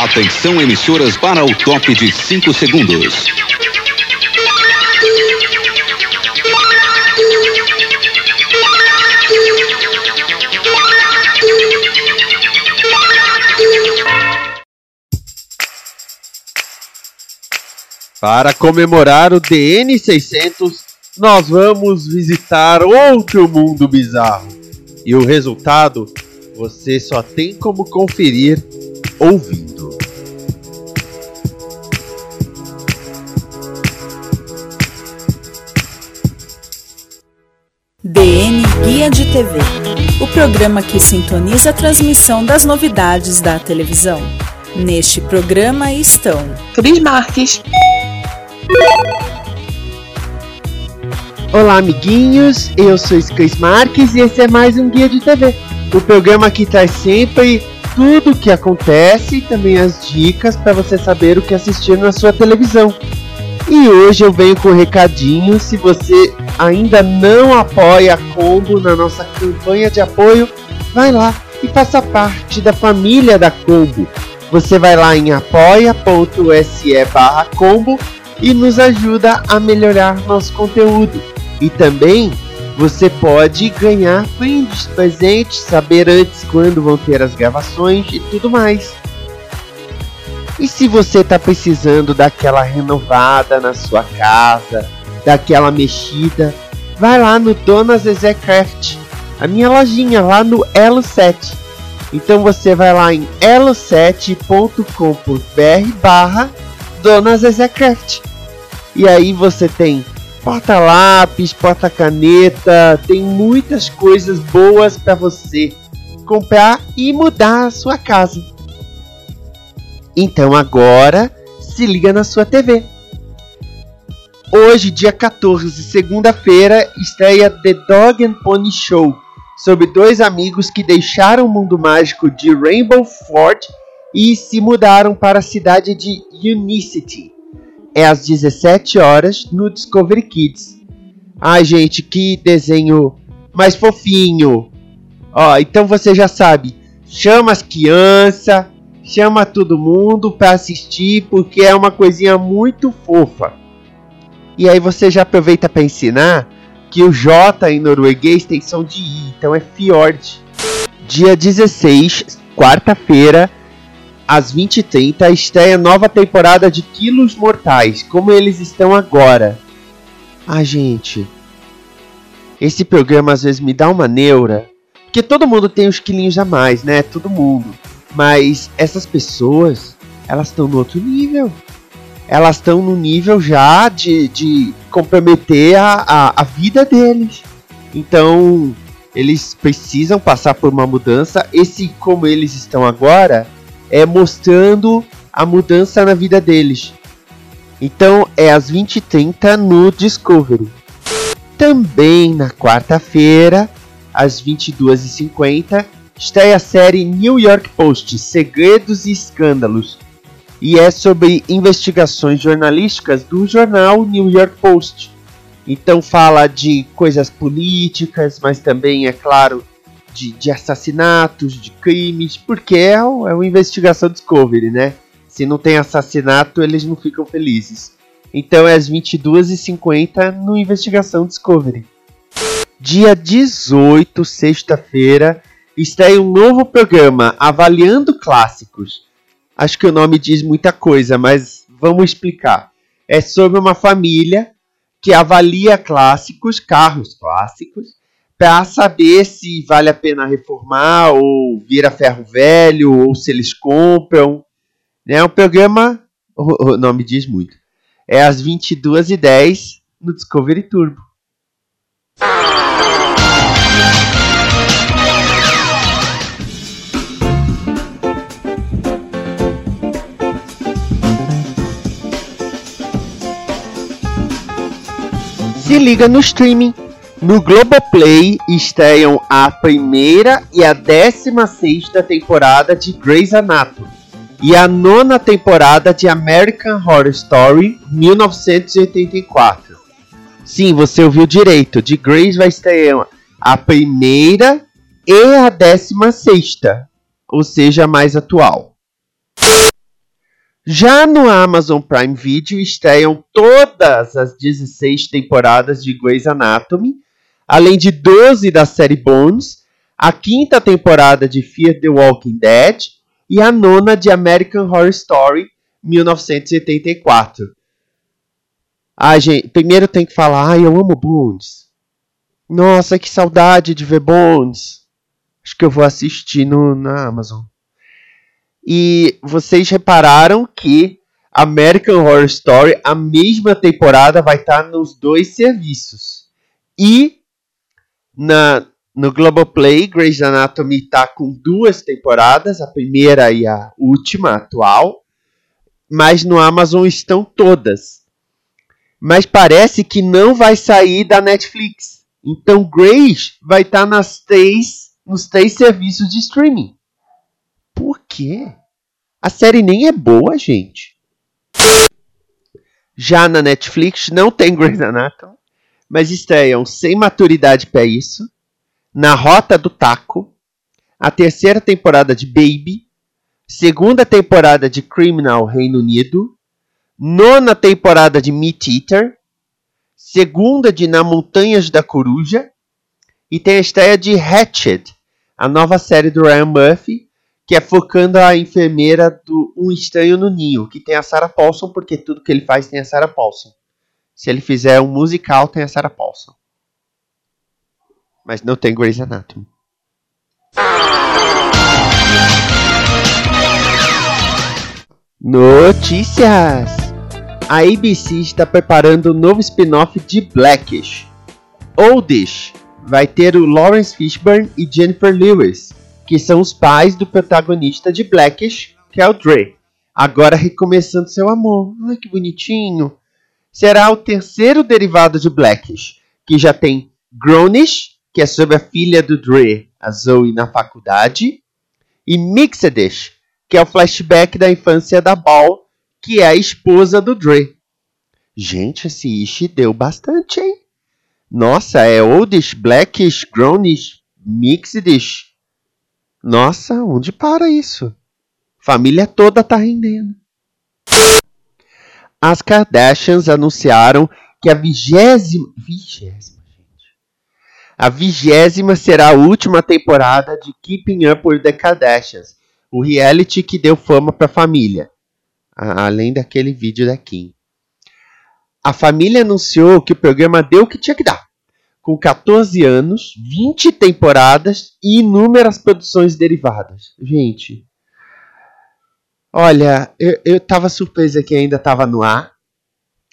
Atenção emissoras para o top de 5 segundos. Para comemorar o DN 600, nós vamos visitar outro mundo bizarro. E o resultado você só tem como conferir ouvindo. Guia de TV o programa que sintoniza a transmissão das novidades da televisão. Neste programa estão Cris Marques. Olá, amiguinhos. Eu sou Cris Marques e esse é mais um Guia de TV. O programa que traz sempre tudo o que acontece e também as dicas para você saber o que assistir na sua televisão. E hoje eu venho com um recadinho. Se você ainda não apoia a Combo na nossa campanha de apoio, vai lá e faça parte da família da Combo. Você vai lá em apoia.se barra combo e nos ajuda a melhorar nosso conteúdo. E também você pode ganhar brindes, presentes, saber antes quando vão ter as gravações e tudo mais. E se você está precisando daquela renovada na sua casa, daquela mexida, vai lá no Dona Zezé Craft, a minha lojinha lá no Elo 7. Então você vai lá em elo7.com.br barra Dona Zezé Craft. E aí você tem porta-lápis, porta-caneta, tem muitas coisas boas para você comprar e mudar a sua casa. Então agora se liga na sua TV. Hoje, dia 14, segunda-feira, estreia The Dog and Pony Show, sobre dois amigos que deixaram o mundo mágico de Rainbow Fort e se mudaram para a cidade de Unicity é às 17 horas no Discovery Kids. Ai, gente, que desenho mais fofinho. Ó, então você já sabe, chama as crianças, chama todo mundo para assistir porque é uma coisinha muito fofa. E aí você já aproveita para ensinar que o J em norueguês tem som de I, então é Fjord. Dia 16, quarta-feira, às 20h30, estreia nova temporada de Quilos Mortais, como eles estão agora. Ah, gente. Esse programa às vezes me dá uma neura. Porque todo mundo tem os quilinhos a mais, né? Todo mundo. Mas essas pessoas, elas estão no outro nível. Elas estão no nível já de, de comprometer a, a, a vida deles. Então, eles precisam passar por uma mudança. Esse como eles estão agora é, mostrando a mudança na vida deles. Então é às 20h30 no Discovery. Também na quarta-feira, às 22h50, está a série New York Post Segredos e Escândalos. E é sobre investigações jornalísticas do jornal New York Post. Então fala de coisas políticas, mas também, é claro, de, de assassinatos, de crimes, porque é, é uma investigação Discovery, né? Se não tem assassinato, eles não ficam felizes. Então é às 22h50 no Investigação Discovery. Dia 18, sexta-feira, estreia um novo programa Avaliando Clássicos. Acho que o nome diz muita coisa, mas vamos explicar. É sobre uma família que avalia clássicos, carros clássicos, para saber se vale a pena reformar ou vira ferro velho ou se eles compram. É um programa, o nome diz muito. É às 22h10 no Discovery Turbo. Se liga no streaming. No Globoplay estreiam a primeira e a décima sexta temporada de Grey's Anatomy e a nona temporada de American Horror Story 1984. Sim, você ouviu direito. De Grey's vai estrear a primeira e a décima sexta, ou seja, a mais atual. Já no Amazon Prime Video estreiam todas as 16 temporadas de Grey's Anatomy, além de 12 da série Bones, a quinta temporada de Fear the Walking Dead e a nona de American Horror Story 1984. Ah, gente, primeiro tem que falar, ai, eu amo Bones. Nossa, que saudade de ver Bones. Acho que eu vou assistir no, na Amazon. E vocês repararam que American Horror Story, a mesma temporada, vai estar nos dois serviços. E na, no Globoplay, Grey's Anatomy está com duas temporadas, a primeira e a última, atual. Mas no Amazon estão todas. Mas parece que não vai sair da Netflix. Então Grey's vai estar nas três, nos três serviços de streaming. Por quê? A série nem é boa, gente. Já na Netflix não tem Grey's Anatomy, mas estreiam Sem Maturidade para Isso, Na Rota do Taco, a terceira temporada de Baby, segunda temporada de Criminal Reino Unido, nona temporada de Meat Eater, segunda de Na Montanhas da Coruja, e tem a estreia de Hatched, a nova série do Ryan Murphy, que é focando a enfermeira do Um Estranho no Ninho, que tem a Sarah Paulson, porque tudo que ele faz tem a Sarah Paulson. Se ele fizer um musical, tem a Sarah Paulson. Mas não tem Grey's Anatomy. Notícias! A ABC está preparando um novo spin-off de Blackish. Oldish vai ter o Lawrence Fishburne e Jennifer Lewis, que são os pais do protagonista de Blackish, que é o Dre. Agora recomeçando seu amor. Ai, que bonitinho. Será o terceiro derivado de Blackish, que já tem Grownish, que é sobre a filha do Dre, a Zoe, na faculdade, e Mixedish, que é o flashback da infância da Ball, que é a esposa do Dre. Gente, esse Ishi deu bastante, hein? Nossa, é Oldish, Blackish, Grownish, Mixedish. Nossa, onde para isso? Família toda tá rendendo. As Kardashians anunciaram que a vigésima. Vigésima, gente. A vigésima será a última temporada de Keeping Up with the Kardashians, o reality que deu fama para a família, além daquele vídeo da Kim. A família anunciou que o programa deu o que tinha que dar com 14 anos, 20 temporadas e inúmeras produções derivadas. Gente, olha, eu, eu tava surpresa que ainda tava no ar,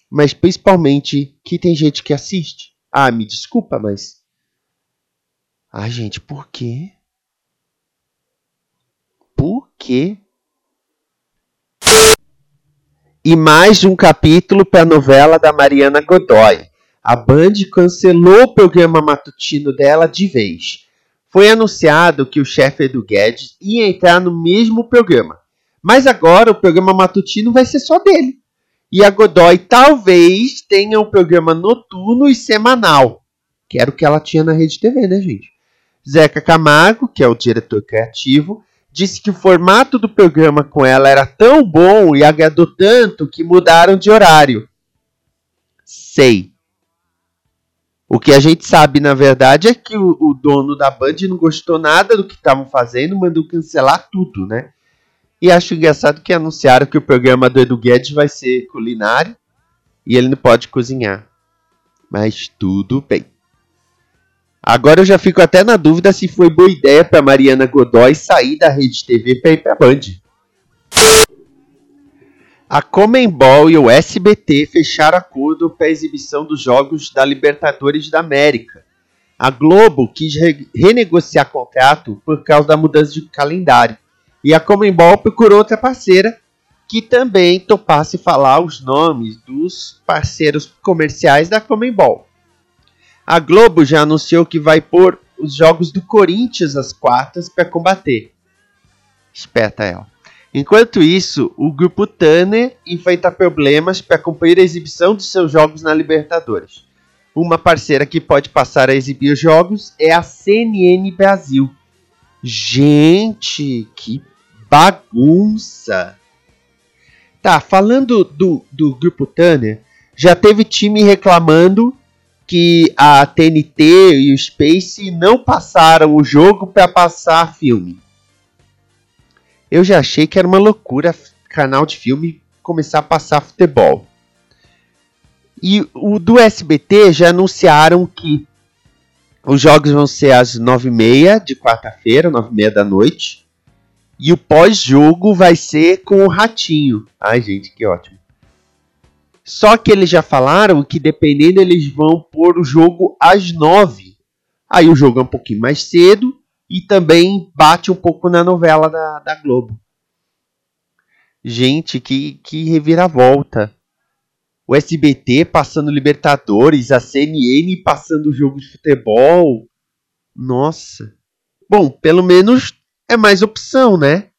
mas principalmente que tem gente que assiste. Ah, me desculpa, mas. Ah, gente, por quê? Por quê? E mais um capítulo para a novela da Mariana Godoy a Band cancelou o programa matutino dela de vez. Foi anunciado que o chefe Edu Guedes ia entrar no mesmo programa, mas agora o programa matutino vai ser só dele. E a Godoy talvez tenha um programa noturno e semanal, que era o que ela tinha na Rede TV, né, gente? Zeca Camargo, que é o diretor criativo, disse que o formato do programa com ela era tão bom e agradou tanto que mudaram de horário. Sei. O que a gente sabe, na verdade, é que o, o dono da Band não gostou nada do que estavam fazendo, mandou cancelar tudo, né? E acho engraçado que anunciaram que o programa do Edu Guedes vai ser culinário e ele não pode cozinhar. Mas tudo bem. Agora eu já fico até na dúvida se foi boa ideia para Mariana Godoy sair da Rede TV para ir para Band. A Comembol e o SBT fecharam acordo para a exibição dos jogos da Libertadores da América. A Globo quis re renegociar contrato por causa da mudança de calendário. E a Comembol procurou outra parceira que também topasse falar os nomes dos parceiros comerciais da Comembol. A Globo já anunciou que vai pôr os jogos do Corinthians às quartas para combater. Esperta ela. Enquanto isso, o grupo Tanner enfrenta problemas para cumprir a exibição de seus jogos na Libertadores. Uma parceira que pode passar a exibir os jogos é a CNN Brasil. Gente, que bagunça! Tá, falando do, do grupo Tanner, já teve time reclamando que a TNT e o Space não passaram o jogo para passar filme. Eu já achei que era uma loucura canal de filme começar a passar futebol. E o do SBT já anunciaram que os jogos vão ser às 9h30 de quarta-feira, 9h30 da noite. E o pós-jogo vai ser com o Ratinho. Ai, gente, que ótimo. Só que eles já falaram que dependendo eles vão pôr o jogo às 9. Aí o jogo é um pouquinho mais cedo e também bate um pouco na novela da, da Globo. Gente, que, que reviravolta. O SBT passando Libertadores, a CNN passando jogo de futebol. Nossa. Bom, pelo menos é mais opção, né?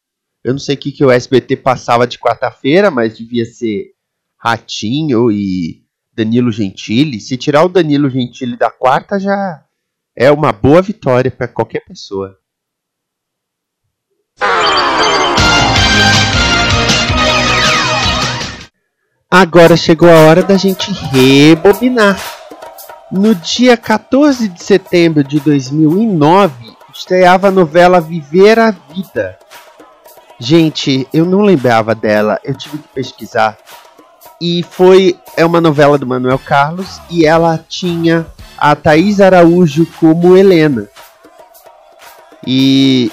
Eu não sei o que, que o SBT passava de quarta-feira, mas devia ser Ratinho e Danilo Gentili. Se tirar o Danilo Gentili da quarta, já é uma boa vitória para qualquer pessoa. Agora chegou a hora da gente rebobinar. No dia 14 de setembro de 2009, estreava a novela Viver a Vida. Gente, eu não lembrava dela, eu tive que pesquisar. E foi é uma novela do Manuel Carlos e ela tinha a Thaís Araújo como Helena. E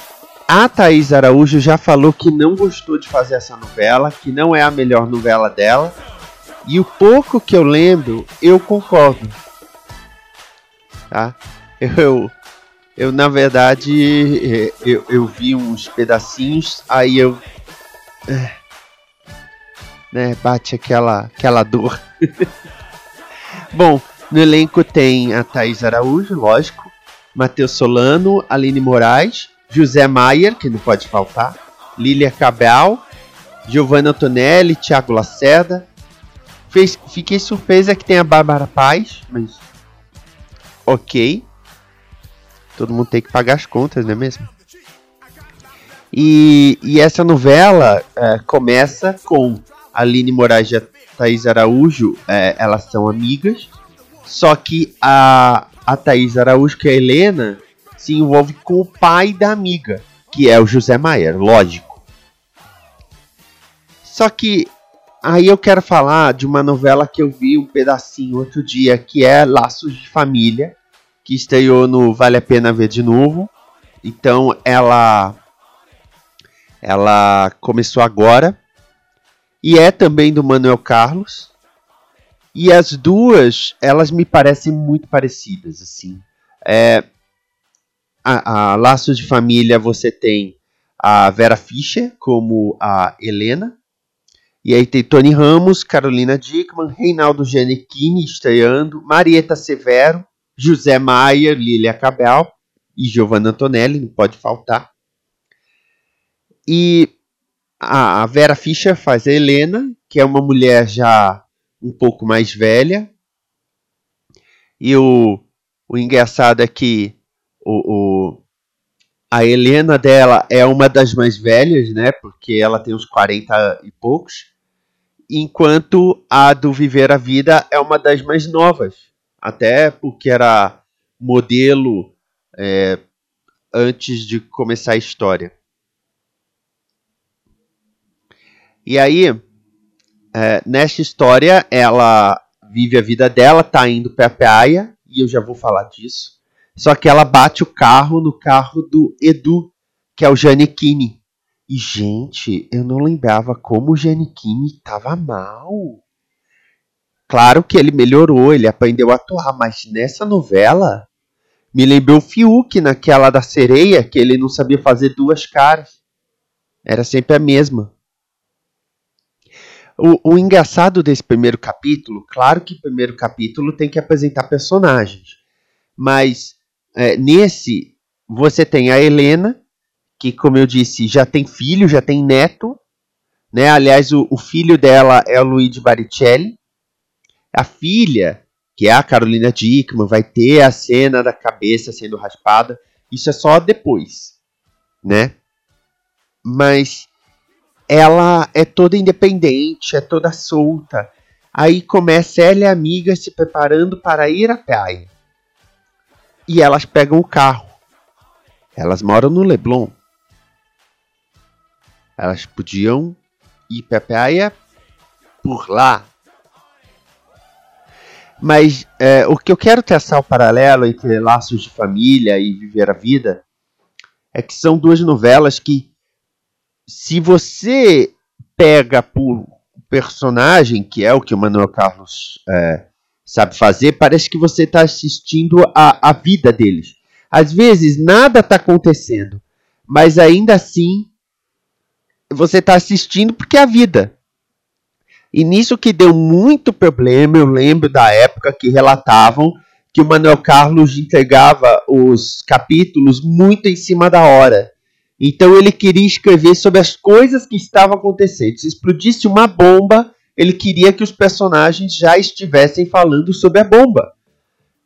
a Thaís Araújo já falou que não gostou de fazer essa novela, que não é a melhor novela dela. E o pouco que eu lembro, eu concordo. Tá? Eu, eu na verdade, eu, eu vi uns pedacinhos, aí eu. É, né, bate aquela, aquela dor. Bom, no elenco tem a Thaís Araújo, lógico, Matheus Solano, Aline Moraes, José Maier, que não pode faltar, Lília Cabral, Giovanna Antonelli, Thiago Lacerda. Fez, fiquei surpresa que tem a Bárbara Paz, mas ok. Todo mundo tem que pagar as contas, não é mesmo? E, e essa novela é, começa com Aline Moraes e a Thaís Araújo, é, elas são amigas. Só que a, a Thaís Araújo, que é a Helena, se envolve com o pai da amiga, que é o José Maier, lógico. Só que aí eu quero falar de uma novela que eu vi um pedacinho outro dia, que é Laços de Família, que estreou no Vale a Pena Ver de Novo. Então ela ela começou agora e é também do Manuel Carlos. E as duas, elas me parecem muito parecidas, assim. É, a, a Laços de Família você tem a Vera Fischer como a Helena. E aí tem Tony Ramos, Carolina Dickman, Reinaldo Giannichini estreando, Marieta Severo, José Maier, Lilia Cabral e Giovanna Antonelli, não pode faltar. E a Vera Fischer faz a Helena, que é uma mulher já um pouco mais velha. E o, o engraçado é que o, o, a Helena dela é uma das mais velhas, né? Porque ela tem uns 40 e poucos. Enquanto a do Viver a Vida é uma das mais novas. Até porque era modelo é, antes de começar a história. E aí, é, nesta história, ela vive a vida dela, tá indo pra praia, e eu já vou falar disso. Só que ela bate o carro no carro do Edu, que é o Janequine. E, gente, eu não lembrava como o Janequine tava mal. Claro que ele melhorou, ele aprendeu a atuar, mas nessa novela me lembrou o Fiuk naquela da sereia, que ele não sabia fazer duas caras. Era sempre a mesma. O, o engraçado desse primeiro capítulo, claro que o primeiro capítulo tem que apresentar personagens. Mas é, nesse você tem a Helena, que como eu disse, já tem filho, já tem neto. Né? Aliás, o, o filho dela é o Luigi Baricelli. A filha, que é a Carolina Dickman, vai ter a cena da cabeça sendo raspada. Isso é só depois, né? Mas ela é toda independente, é toda solta. Aí começa ela e a amiga se preparando para ir à praia. E elas pegam o carro. Elas moram no Leblon. Elas podiam ir para a praia por lá. Mas é, o que eu quero traçar o paralelo entre Laços de Família e Viver a Vida é que são duas novelas que, se você pega por personagem, que é o que o Manuel Carlos é, sabe fazer, parece que você está assistindo a, a vida deles. Às vezes nada está acontecendo, mas ainda assim você está assistindo porque é a vida. E nisso que deu muito problema, eu lembro da época que relatavam que o Manuel Carlos entregava os capítulos muito em cima da hora. Então ele queria escrever sobre as coisas que estavam acontecendo. Se explodisse uma bomba, ele queria que os personagens já estivessem falando sobre a bomba.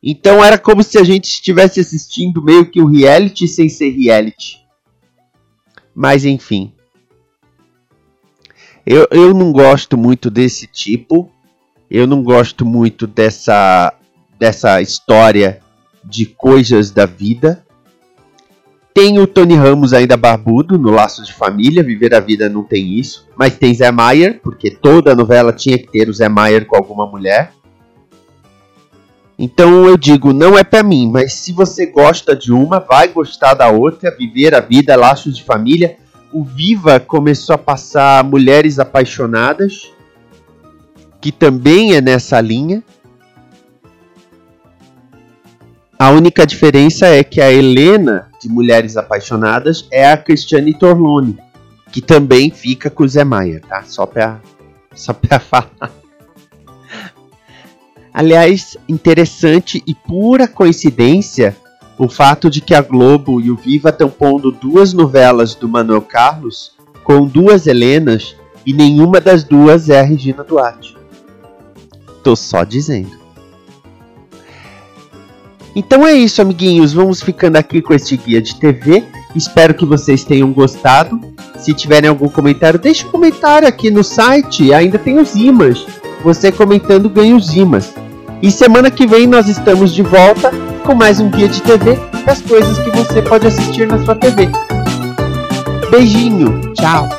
Então era como se a gente estivesse assistindo meio que um reality sem ser reality. Mas enfim. Eu, eu não gosto muito desse tipo. Eu não gosto muito dessa, dessa história de coisas da vida. Tem o Tony Ramos ainda barbudo no Laços de Família, Viver a Vida não tem isso. Mas tem Zé Maier, porque toda novela tinha que ter o Zé Maier com alguma mulher. Então eu digo, não é para mim, mas se você gosta de uma, vai gostar da outra, Viver a Vida, Laços de Família. O Viva começou a passar Mulheres Apaixonadas, que também é nessa linha. A única diferença é que a Helena de Mulheres Apaixonadas é a Cristiane Torlone, que também fica com o Zé Maia, tá? Só pra, só pra falar. Aliás, interessante e pura coincidência o fato de que a Globo e o Viva estão pondo duas novelas do Manuel Carlos com duas Helenas e nenhuma das duas é a Regina Duarte. Tô só dizendo. Então é isso, amiguinhos. Vamos ficando aqui com este guia de TV. Espero que vocês tenham gostado. Se tiverem algum comentário, deixe um comentário aqui no site. Ainda tem os imãs. Você comentando ganha os imãs. E semana que vem nós estamos de volta com mais um guia de TV das coisas que você pode assistir na sua TV. Beijinho, tchau.